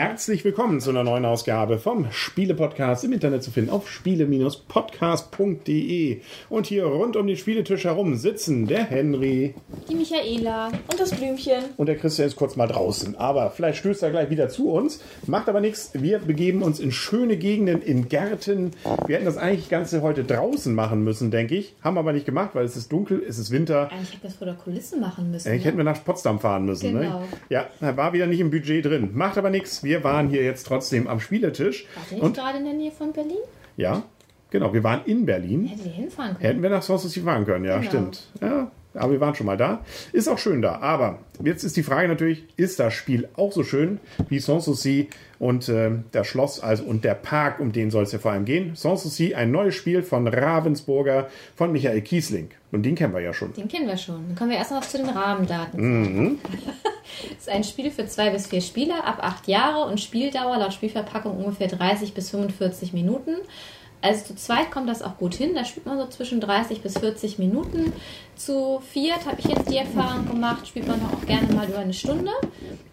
Herzlich willkommen zu einer neuen Ausgabe vom Spiele-Podcast im Internet zu finden auf spiele-podcast.de. Und hier rund um den Spieletisch herum sitzen der Henry. Die Michaela und das Blümchen. Und der Christian ist kurz mal draußen. Aber vielleicht stößt er gleich wieder zu uns. Macht aber nichts. Wir begeben uns in schöne Gegenden, in Gärten. Wir hätten das eigentlich Ganze heute draußen machen müssen, denke ich. Haben aber nicht gemacht, weil es ist dunkel, es ist Winter. Eigentlich hätten wir das vor der Kulisse machen müssen. Eigentlich ne? hätten wir nach Potsdam fahren müssen. Genau. Ne? Ja, da war wieder nicht im Budget drin. Macht aber nichts. Wir waren hier jetzt trotzdem am Spieletisch. Ihr nicht Und gerade in der Nähe von Berlin? ja, genau, wir waren in Berlin. Hättet ihr hinfahren können? Hätten wir nach Sanssouci fahren können, ja, Genau. stimmt. Ja, aber wir waren schon mal da. Ist auch schön da. Aber jetzt ist die Frage natürlich, ist das Spiel auch so schön wie Sanssouci und äh, das Schloss also und der Park, um den soll es ja vor allem gehen. Sanssouci, ein neues Spiel von Ravensburger, von Michael Kiesling. Und den kennen wir ja schon. Den kennen wir schon. Dann kommen wir erst noch zu den Rahmendaten. Mhm. Es ist ein Spiel für zwei bis vier Spieler ab acht Jahre und Spieldauer laut Spielverpackung ungefähr 30 bis 45 Minuten. Also zu zweit kommt das auch gut hin. Da spielt man so zwischen 30 bis 40 Minuten. Zu viert habe ich jetzt die Erfahrung gemacht, spielt man auch gerne mal über eine Stunde.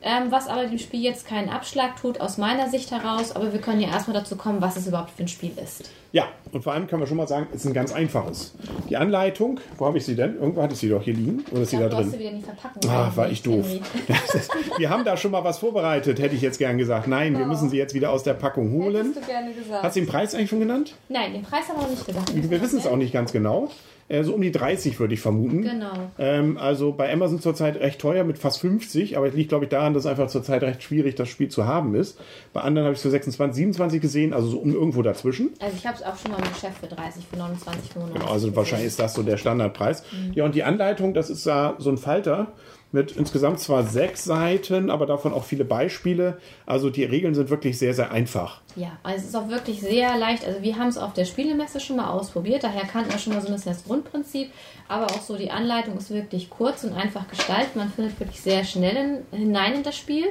Ähm, was aber dem Spiel jetzt keinen Abschlag tut, aus meiner Sicht heraus. Aber wir können ja erstmal dazu kommen, was es überhaupt für ein Spiel ist. Ja, und vor allem können wir schon mal sagen, es ist ein ganz einfaches. Die Anleitung, wo habe ich sie denn? Irgendwo hatte ich sie doch hier liegen. Oder ist sie da Ja, du hast drin? sie wieder in die Verpackung. Ah, war ich doof. Ist, wir haben da schon mal was vorbereitet, hätte ich jetzt gern gesagt. Nein, wir müssen sie jetzt wieder aus der Packung holen. Hättest du gerne gesagt. Hat sie den Preis eigentlich schon genannt? Nein, den Preis haben wir noch nicht gesagt. Wir wissen es auch nicht ganz genau. Äh, so um die 30 würde ich vermuten. Genau. Ähm, also bei Amazon zurzeit recht teuer mit fast 50, aber es liegt, glaube ich, daran, dass einfach zurzeit recht schwierig das Spiel zu haben ist. Bei anderen habe ich so 26, 27 gesehen, also so um irgendwo dazwischen. Also ich habe es auch schon mal im Geschäft für 30, für 29, 95. Genau, also wahrscheinlich ist das so der Standardpreis. Ja, und die Anleitung, das ist da so ein Falter mit insgesamt zwar sechs Seiten, aber davon auch viele Beispiele. Also die Regeln sind wirklich sehr, sehr einfach. Ja, also es ist auch wirklich sehr leicht. Also wir haben es auf der Spielemesse schon mal ausprobiert, daher kannten wir schon mal so ein bisschen das Grundprinzip. Aber auch so die Anleitung ist wirklich kurz und einfach gestaltet. Man findet wirklich sehr schnell in, hinein in das Spiel.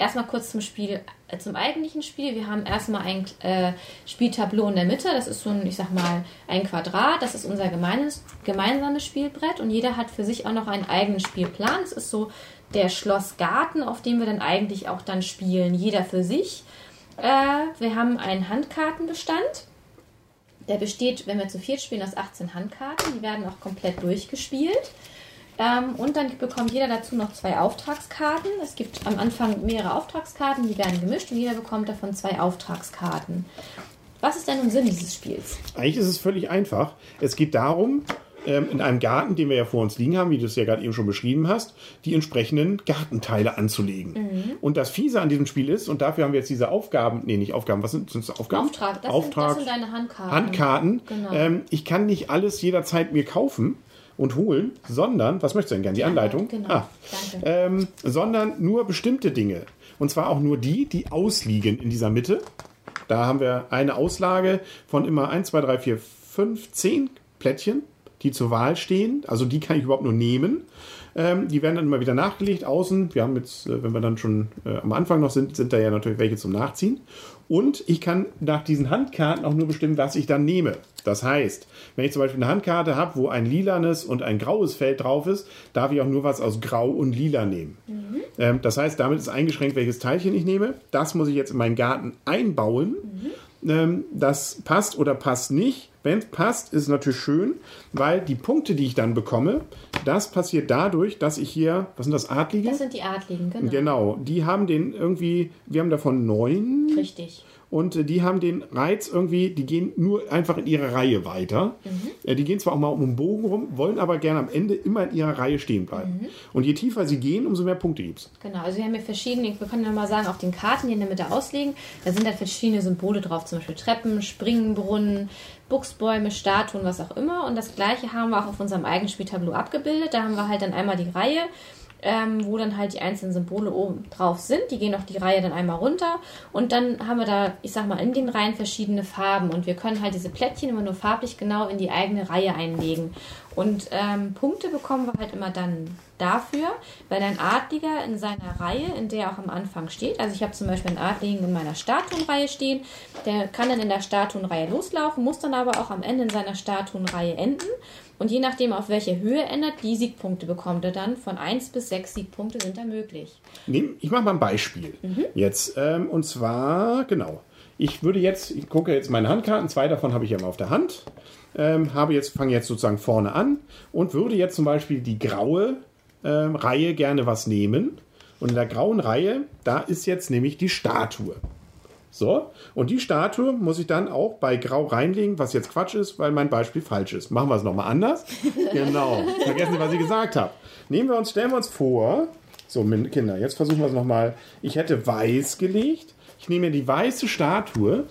Erstmal kurz zum Spiel, äh, zum eigentlichen Spiel. Wir haben erstmal ein äh, Spieltableau in der Mitte. Das ist so ein, ich sag mal, ein Quadrat. Das ist unser gemeines, gemeinsames Spielbrett und jeder hat für sich auch noch einen eigenen Spielplan. Es ist so der Schlossgarten, auf dem wir dann eigentlich auch dann spielen. Jeder für sich. Äh, wir haben einen Handkartenbestand. Der besteht, wenn wir zu viert spielen, aus 18 Handkarten. Die werden auch komplett durchgespielt. Ähm, und dann bekommt jeder dazu noch zwei Auftragskarten. Es gibt am Anfang mehrere Auftragskarten, die werden gemischt und jeder bekommt davon zwei Auftragskarten. Was ist denn nun Sinn dieses Spiels? Eigentlich ist es völlig einfach. Es geht darum, ähm, in einem Garten, den wir ja vor uns liegen haben, wie du es ja gerade eben schon beschrieben hast, die entsprechenden Gartenteile anzulegen. Und das Fiese an diesem Spiel ist, und dafür haben wir jetzt diese Aufgaben, nee, nicht Aufgaben, was sind, sind das Aufgaben? Auftrag, das, Auftrag, Sind, das sind deine Handkarten. Handkarten. Genau. Ähm, ich kann nicht alles jederzeit mir kaufen und holen, sondern, was möchtest du denn gerne? Die Anleitung? Genau. Ah, Danke. ähm, sondern nur bestimmte Dinge. Und zwar auch nur die, die ausliegen in dieser Mitte. Da haben wir eine Auslage von immer 1, 2, 3, 4, 5, 10 Plättchen, die zur Wahl stehen. Also die kann ich überhaupt nur nehmen. Ähm, die werden dann immer wieder nachgelegt außen. Wir haben jetzt, äh, wenn wir dann schon äh, am Anfang noch sind, sind da ja natürlich welche zum Nachziehen. Und ich kann nach diesen Handkarten auch nur bestimmen, was ich dann nehme. Das heißt, wenn ich zum Beispiel eine Handkarte habe, wo ein lilanes und ein graues Feld drauf ist, darf ich auch nur was aus Grau und Lila nehmen. Ähm, das heißt, damit ist eingeschränkt, welches Teilchen ich nehme. Das muss ich jetzt in meinen Garten einbauen. Ähm, das passt oder passt nicht. Wenn es passt, ist natürlich schön, weil die Punkte, die ich dann bekomme, das passiert dadurch, dass ich hier, was sind das, Adlige? Das sind die Adligen, genau. Genau, die haben den irgendwie, wir haben davon neun Richtig. Und äh, die haben den Reiz irgendwie, die gehen nur einfach in ihre Reihe weiter. Äh, Die gehen zwar auch mal um den Bogen rum, wollen aber gerne am Ende immer in ihrer Reihe stehen bleiben. Und je tiefer sie gehen, umso mehr Punkte gibt es. Genau, also wir haben hier verschiedene, wir können ja mal sagen, auf den Karten, die in der Mitte auslegen, da sind halt verschiedene Symbole drauf, zum Beispiel Treppen, Springbrunnen, Buchsbäume, Statuen, was auch immer. Und das gleiche haben wir auch auf unserem eigenen Spieltableau abgebildet. Da haben wir halt dann einmal die Reihe ähm, wo dann halt die einzelnen Symbole oben drauf sind. Die gehen auf die Reihe dann einmal runter und dann haben wir da, ich sag mal, in den Reihen verschiedene Farben und wir können halt diese Plättchen immer nur farblich genau in die eigene Reihe einlegen. Und ähm, Punkte bekommen wir halt immer dann dafür, wenn ein Adliger in seiner Reihe, in der er auch am Anfang steht, also ich habe zum Beispiel einen Adligen in meiner Statuenreihe stehen, der kann dann in der Statuenreihe loslaufen, muss dann aber auch am Ende in seiner Statuenreihe enden. Und je nachdem, auf welche Höhe ändert, die Siegpunkte bekommt er dann. Von 1 bis 6 Siegpunkte sind da möglich. Nehm, ich mache mal ein Beispiel. Jetzt, ähm, und zwar, genau. Ich würde jetzt, ich gucke jetzt meine Handkarten, zwei davon habe ich ja mal auf der Hand. Ähm, habe jetzt, fange jetzt sozusagen vorne an und würde jetzt zum Beispiel die graue ähm, Reihe gerne was nehmen. Und in der grauen Reihe, da ist jetzt nämlich die Statue. So, und die Statue muss ich dann auch bei Grau reinlegen, was jetzt Quatsch ist, weil mein Beispiel falsch ist. Machen wir es nochmal anders. genau. Vergessen Sie, was ich gesagt habe. Nehmen wir uns, stellen wir uns vor, so, Kinder, jetzt versuchen wir es nochmal. Ich hätte weiß gelegt. Ich nehme die weiße Statue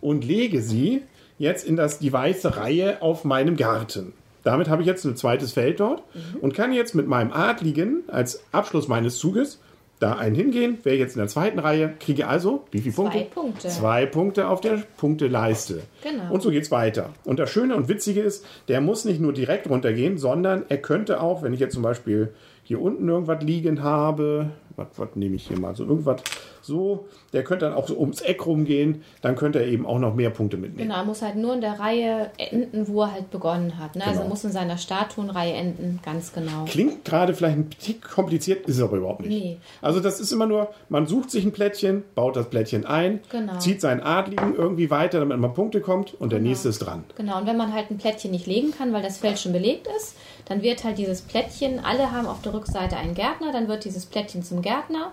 und lege sie jetzt in das, die weiße Reihe auf meinem Garten. Damit habe ich jetzt ein zweites Feld dort und kann jetzt mit meinem Adligen als Abschluss meines Zuges da einen hingehen. Wäre jetzt in der zweiten Reihe, kriege also wie viele Zwei Punkte? Punkte. Zwei Punkte auf der Punkteleiste. Genau. Und so geht's weiter. Und das Schöne und Witzige ist, der muss nicht nur direkt runtergehen, sondern er könnte auch, wenn ich jetzt zum Beispiel hier unten irgendwas liegen habe, was, was nehme ich hier mal, so irgendwas so, der könnte dann auch so ums Eck rumgehen, dann könnte er eben auch noch mehr Punkte mitnehmen. Genau, er muss halt nur in der Reihe enden, wo er halt begonnen hat. Ne? Also Genau. er muss in seiner Statuenreihe enden, ganz genau. Klingt gerade vielleicht ein bisschen kompliziert, ist es aber überhaupt nicht. Nee. Also das ist immer nur, man sucht sich ein Plättchen, baut das Plättchen ein, Genau. zieht seinen Adligen irgendwie weiter, damit man Punkte kommt und der nächste ist dran. Genau, und wenn man halt ein Plättchen nicht legen kann, weil das Feld schon belegt ist, dann wird halt dieses Plättchen, alle haben auf der Rückseite einen Gärtner, dann wird dieses Plättchen zum Gärtner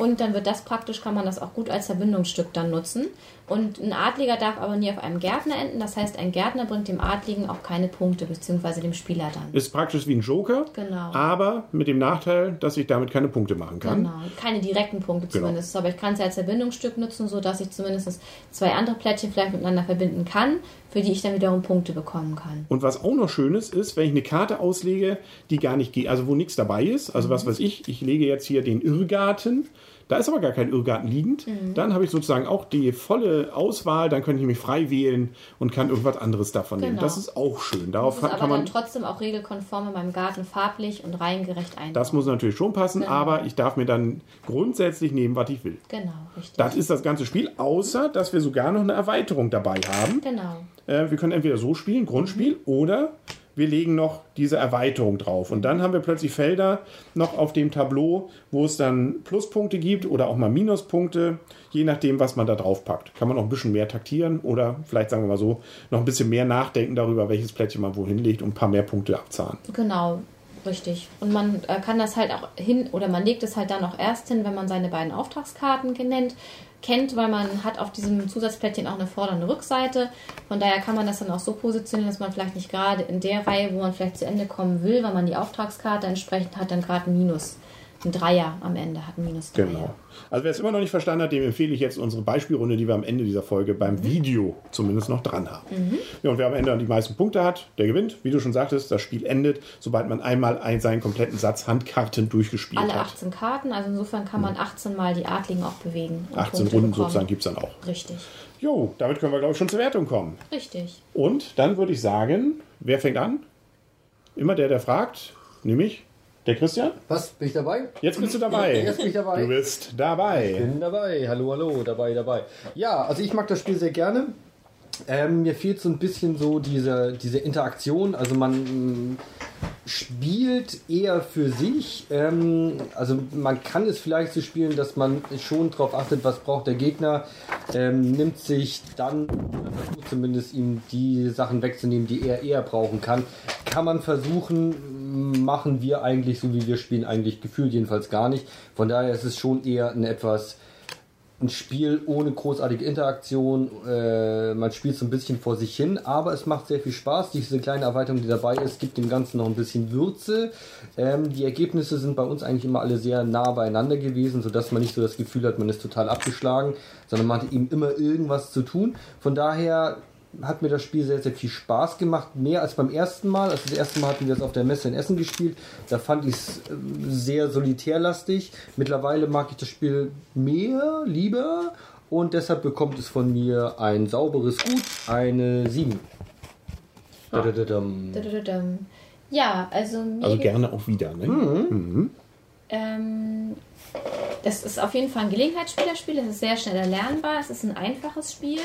und dann wird das praktisch, kann man das auch gut als Verbindungsstück dann nutzen. Und ein Adliger darf aber nie auf einem Gärtner enden, das heißt, ein Gärtner bringt dem Adligen auch keine Punkte, beziehungsweise dem Spieler dann. Ist praktisch wie ein Joker, Genau. aber mit dem Nachteil, dass ich damit keine Punkte machen kann. Genau, keine direkten Punkte Genau. zumindest, aber ich kann es ja als Verbindungsstück nutzen, sodass ich zumindest zwei andere Plättchen vielleicht miteinander verbinden kann, für die ich dann wiederum Punkte bekommen kann. Und was auch noch schön ist, ist, wenn ich eine Karte auslege, die gar nicht geht, also wo nichts dabei ist, also Mhm. was weiß ich, ich lege jetzt hier den Irrgarten, da ist aber gar kein Irrgarten liegend, Mhm. dann habe ich sozusagen auch die volle Auswahl, dann kann ich mich frei wählen und kann irgendwas anderes davon nehmen. Genau. Das ist auch schön. Darauf Das ist kann aber man dann trotzdem auch regelkonform in meinem Garten farblich und reihengerecht einbauen. Das muss natürlich schon passen, Genau. aber ich darf mir dann grundsätzlich nehmen, was ich will. Genau, richtig. Das ist das ganze Spiel, außer dass wir sogar noch eine Erweiterung dabei haben. genau. Äh, wir können entweder so spielen, Grundspiel, oder wir legen noch diese Erweiterung drauf. Und dann haben wir plötzlich Felder noch auf dem Tableau, wo es dann Pluspunkte gibt oder auch mal Minuspunkte, je nachdem, was man da drauf packt. Kann man noch ein bisschen mehr taktieren oder vielleicht sagen wir mal so, noch ein bisschen mehr nachdenken darüber, welches Plättchen man wohin legt und ein paar mehr Punkte abzahlen. Genau, richtig. Und man äh, kann das halt auch hin, oder man legt es halt dann auch erst hin, wenn man seine beiden Auftragskarten genannt, kennt, weil man hat auf diesem Zusatzplättchen auch eine Vorder- und eine Rückseite. Von daher kann man das dann auch so positionieren, dass man vielleicht nicht gerade in der Reihe, wo man vielleicht zu Ende kommen will, weil man die Auftragskarte entsprechend hat, dann gerade ein Minus. Ein Dreier am Ende hat ein Minus Dreier. Genau. Also wer es immer noch nicht verstanden hat, dem empfehle ich jetzt unsere Beispielrunde, die wir am Ende dieser Folge beim Video zumindest noch dran haben. Ja, und wer am Ende die meisten Punkte hat, der gewinnt. Wie du schon sagtest, das Spiel endet, sobald man einmal ein, seinen kompletten Satz Handkarten durchgespielt Alle hat. 18 Karten, also insofern kann man 18 Mal die Adligen auch bewegen. und 18 Punkte Runden bekommen. sozusagen gibt es dann auch. Richtig, Jo, damit können wir, glaube ich, schon zur Wertung kommen. richtig. Und dann würde ich sagen, wer fängt an? Immer der, der fragt, nämlich der Christian. Was? Bin ich dabei? Jetzt bist du dabei. Jetzt bin ich dabei. Du bist dabei. Bin dabei. Hallo, hallo, dabei, dabei. Ja, also ich mag das Spiel sehr gerne. Ähm, mir fehlt so ein bisschen so diese, diese Interaktion. Also man mm, spielt eher für sich. Ähm, also man kann es vielleicht so spielen, dass man schon darauf achtet, was braucht der Gegner. Ähm, nimmt sich dann, versucht zumindest ihm die Sachen wegzunehmen, die er eher brauchen kann. Kann man versuchen, machen wir eigentlich so wie wir spielen, eigentlich gefühlt jedenfalls gar nicht. Von daher ist es schon eher ein etwas ein Spiel ohne großartige Interaktion. Äh, man spielt so ein bisschen vor sich hin, aber es macht sehr viel Spaß. Diese kleine Erweiterung, die dabei ist, gibt dem Ganzen noch ein bisschen Würze. Ähm, die Ergebnisse sind bei uns eigentlich immer alle sehr nah beieinander gewesen, sodass man nicht so das Gefühl hat, man ist total abgeschlagen, sondern man hat eben immer irgendwas zu tun. Von daher hat mir das Spiel sehr, sehr viel Spaß gemacht. Mehr als beim ersten Mal. Also das erste Mal hatten wir es auf der Messe in Essen gespielt. Da fand ich es ähm, sehr solitärlastig. Mittlerweile mag ich das Spiel mehr, lieber. Und deshalb bekommt es von mir ein sauberes Gut, eine 7. Ah. Ja, also mir Also ge- gerne auch wieder. Ne? Ähm, das ist auf jeden Fall ein Gelegenheitsspielerspiel. Es ist sehr schnell erlernbar. Es ist ein einfaches Spiel.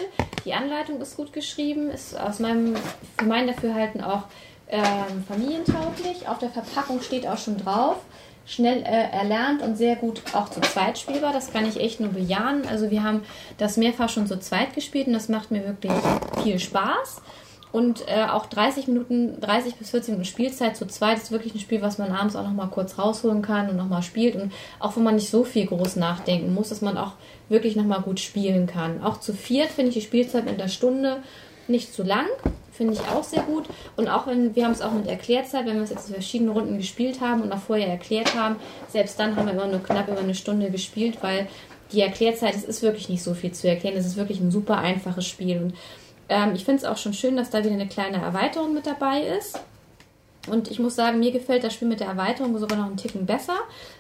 Die Anleitung ist gut geschrieben. Ist aus meinem, für mein Dafürhalten auch ähm, familientauglich. Auf der Verpackung steht auch schon drauf. Schnell äh, erlernt und sehr gut auch zu zweit spielbar. Das kann ich echt nur bejahen. Also wir haben das mehrfach schon zu zweit gespielt und das macht mir wirklich viel Spaß. Und äh, auch 30 Minuten, 30 bis 40 Minuten Spielzeit zu zweit ist wirklich ein Spiel, was man abends auch nochmal kurz rausholen kann und nochmal spielt. Und auch wenn man nicht so viel groß nachdenken muss, dass man auch wirklich nochmal gut spielen kann. Auch zu viert finde ich die Spielzeit in der Stunde nicht zu lang. Finde ich auch sehr gut. Und auch wenn, wir haben es auch mit Erklärzeit, wenn wir es jetzt in verschiedenen Runden gespielt haben und auch vorher erklärt haben, selbst dann haben wir immer nur knapp über eine Stunde gespielt, weil die Erklärzeit, es ist wirklich nicht so viel zu erklären. Es ist wirklich ein super einfaches Spiel. Und ähm, ich finde es auch schon schön, dass da wieder eine kleine Erweiterung mit dabei ist. Und ich muss sagen, mir gefällt das Spiel mit der Erweiterung sogar noch einen Ticken besser,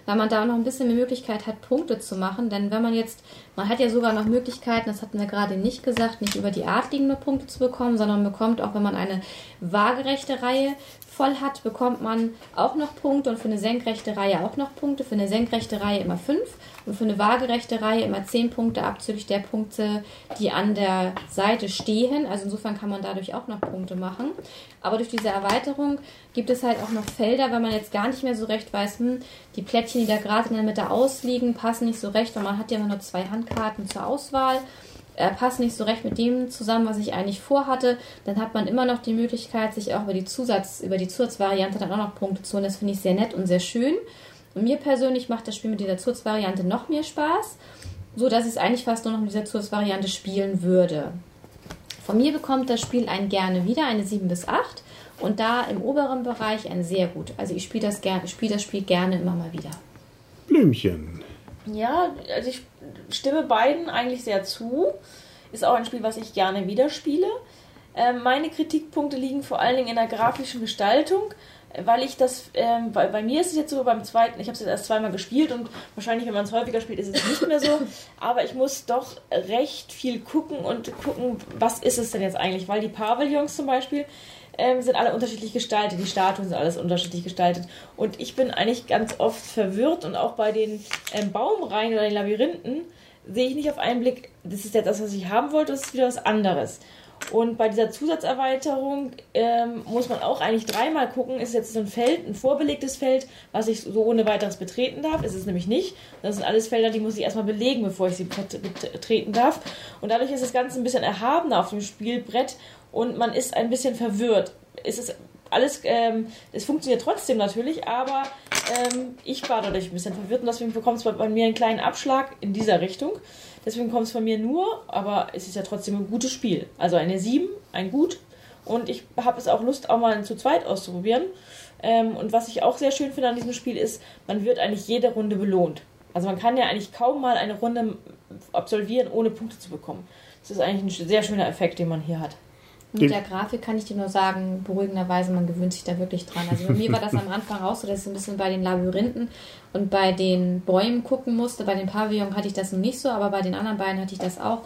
weil man da auch noch ein bisschen mehr Möglichkeit hat, Punkte zu machen. Denn wenn man jetzt, man hat ja sogar noch Möglichkeiten, das hatten wir gerade nicht gesagt, nicht über die Art liegende Punkte zu bekommen, sondern bekommt auch, wenn man eine waagerechte Reihe voll hat, bekommt man auch noch Punkte und für eine senkrechte Reihe auch noch Punkte. Für eine senkrechte Reihe immer 5 und für eine waagerechte Reihe immer 10 Punkte abzüglich der Punkte, die an der Seite stehen. Also insofern kann man dadurch auch noch Punkte machen. Aber durch diese Erweiterung gibt es halt auch noch Felder, weil man jetzt gar nicht mehr so recht weiß, hm, die Plättchen, die da gerade in der Mitte ausliegen, passen nicht so recht, weil man hat ja immer nur zwei Handkarten zur Auswahl äh, passt nicht so recht mit dem zusammen, was ich eigentlich vorhatte, dann hat man immer noch die Möglichkeit, sich auch über die Zusatz, über die Zusatzvariante dann auch noch Punkte zu holen. Das finde ich sehr nett und sehr schön. Und mir persönlich macht das Spiel mit dieser Zusatzvariante noch mehr Spaß, so dass ich es eigentlich fast nur noch mit dieser Zusatzvariante spielen würde. Von mir bekommt das Spiel ein gerne wieder, eine 7 bis 8 und da im oberen Bereich ein sehr gut. Also ich spiele das, spiele das Spiel gerne immer mal wieder. Blümchen. Ja, also ich stimme beiden eigentlich sehr zu. Ist auch ein Spiel, was ich gerne wieder spiele. Ähm, meine Kritikpunkte liegen vor allen Dingen in der grafischen Gestaltung, weil ich das, ähm, bei, bei mir ist es jetzt so beim zweiten, ich habe es jetzt erst zweimal gespielt und wahrscheinlich, wenn man es häufiger spielt, ist es nicht mehr so. Aber ich muss doch recht viel gucken und gucken, was ist es denn jetzt eigentlich? Weil die Pavillons zum Beispiel ähm, sind alle unterschiedlich gestaltet, die Statuen sind alles unterschiedlich gestaltet. Und ich bin eigentlich ganz oft verwirrt und auch bei den ähm, Baumreihen oder den Labyrinthen sehe ich nicht auf einen Blick, das ist jetzt das, was ich haben wollte, das ist wieder was anderes. Und bei dieser Zusatzerweiterung ähm, muss man auch eigentlich dreimal gucken, ist jetzt so ein Feld, ein vorbelegtes Feld, was ich so ohne weiteres betreten darf. Ist es nämlich nicht. Das sind alles Felder, die muss ich erstmal belegen, bevor ich sie bet- betreten darf. Und dadurch ist das Ganze ein bisschen erhabener auf dem Spielbrett und man ist ein bisschen verwirrt. Es ist alles, ähm, es funktioniert trotzdem natürlich, aber ähm, ich war dadurch ein bisschen verwirrt und deswegen bekommt es bei, bei mir einen kleinen Abschlag in dieser Richtung. Deswegen kommt es von mir nur, aber es ist ja trotzdem ein gutes Spiel. Also eine 7, ein Gut. Und ich habe es auch Lust, auch mal zu zweit auszuprobieren. Ähm, und was ich auch sehr schön finde an diesem Spiel ist, man wird eigentlich jede Runde belohnt. Also man kann ja eigentlich kaum mal eine Runde absolvieren, ohne Punkte zu bekommen. Das ist eigentlich ein sehr schöner Effekt, den man hier hat. Mit der Grafik kann ich dir nur sagen, beruhigenderweise, man gewöhnt sich da wirklich dran. Also bei mir war das am Anfang auch so, dass ich ein bisschen bei den Labyrinthen und bei den Bäumen gucken musste. Bei den Pavillon hatte ich das noch nicht so, aber bei den anderen beiden hatte ich das auch.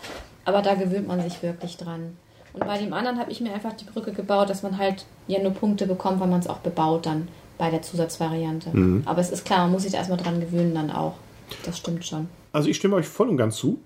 Aber da gewöhnt man sich wirklich dran. Und bei dem anderen habe ich mir einfach die Brücke gebaut, dass man halt ja nur Punkte bekommt, weil man es auch bebaut dann bei der Zusatzvariante. Aber es ist klar, man muss sich da erstmal dran gewöhnen dann auch. Das stimmt schon. Also ich stimme euch voll und ganz zu.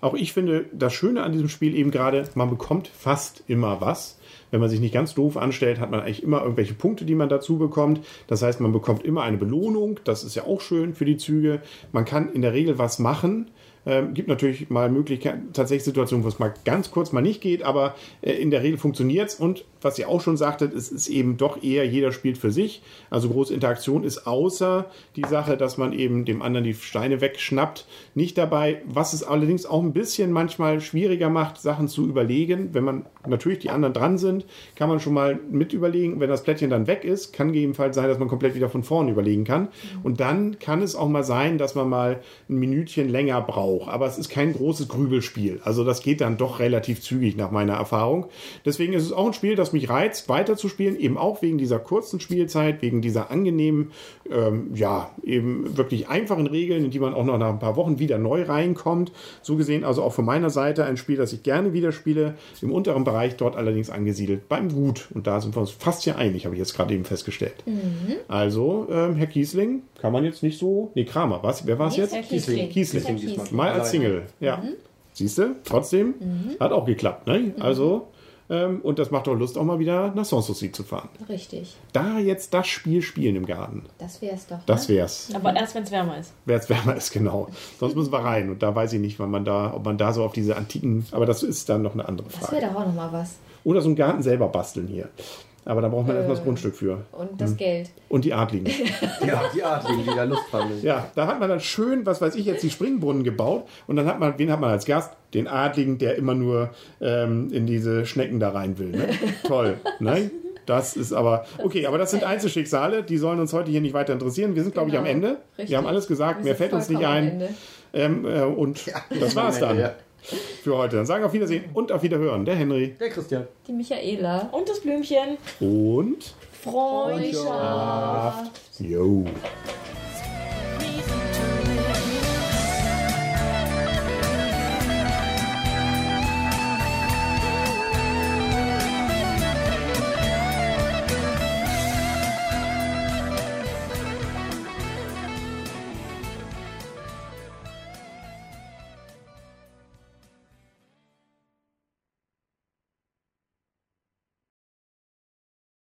Auch ich finde das Schöne an diesem Spiel eben gerade, man bekommt fast immer was. Wenn man sich nicht ganz doof anstellt, hat man eigentlich immer irgendwelche Punkte, die man dazu bekommt. Das heißt, man bekommt immer eine Belohnung. Das ist ja auch schön für die Züge. Man kann in der Regel was machen. Ähm, gibt natürlich mal Möglichkeiten, tatsächlich Situationen, wo es mal ganz kurz mal nicht geht, aber äh, in der Regel funktioniert es. Und was ihr auch schon sagtet, es ist eben doch eher jeder spielt für sich. Also große Interaktion ist außer die Sache, dass man eben dem anderen die Steine wegschnappt, nicht dabei. Was es allerdings auch ein bisschen manchmal schwieriger macht, Sachen zu überlegen. Wenn man natürlich die anderen dran sind, kann man schon mal mit überlegen. Wenn das Plättchen dann weg ist, kann gegebenenfalls sein, dass man komplett wieder von vorne überlegen kann. Und dann kann es auch mal sein, dass man mal ein Minütchen länger braucht. Auch, aber es ist kein großes Grübelspiel. Also das geht dann doch relativ zügig nach meiner Erfahrung. Deswegen ist es auch ein Spiel, das mich reizt, weiterzuspielen, eben auch wegen dieser kurzen Spielzeit, wegen dieser angenehmen, ähm, ja, eben wirklich einfachen Regeln, in die man auch noch nach ein paar Wochen wieder neu reinkommt. So gesehen also auch von meiner Seite ein Spiel, das ich gerne wieder spiele, im unteren Bereich, dort allerdings angesiedelt beim Gut. Und da sind wir uns fast ja einig, habe ich jetzt gerade eben festgestellt. Also, ähm, Herr Kiesling, kann man jetzt nicht so. Nee, Kramer, was? Wer war es jetzt? Herr Kiesling. Kiesling. Kiesling. Mal als Single, ja. Siehst du, trotzdem hat auch geklappt, ne? Also, ähm, und das macht doch Lust, auch mal wieder nach Sanssouci zu fahren. Richtig. Da jetzt das Spiel spielen im Garten, Das wäre es doch. das ne? wär's. Aber erst, wenn es wärmer ist. Wer es wärmer ist, genau. Sonst müssen wir rein. Und da weiß ich nicht, wann man da, ob man da so auf diese antiken, aber das ist dann noch eine andere Das Frage. wäre doch auch nochmal was. Oder so einen Garten selber basteln hier. Aber da braucht man erstmal das Äh. Grundstück für. Und das Geld. Und die Adligen. Ja, die Adligen, die da Lust haben. Ja, da hat man dann schön, was weiß ich jetzt, die Springbrunnen gebaut. Und dann hat man, wen hat man als Gast? Den Adligen, der immer nur ähm, in diese Schnecken da rein will. Ne? Toll. Ne? Das ist aber, okay, aber das sind Einzelschicksale, die sollen uns heute hier nicht weiter interessieren. Wir sind, glaube ich, am Genau. Ende. Richtig. Wir haben alles gesagt, mehr fällt uns nicht ein. Ähm, äh, und das war's dann Ja. Für heute. Dann sagen auf Wiedersehen und auf Wiederhören. Der Henry Der Christian. Die Michaela. Und das Blümchen. und Freundschaft. Jo.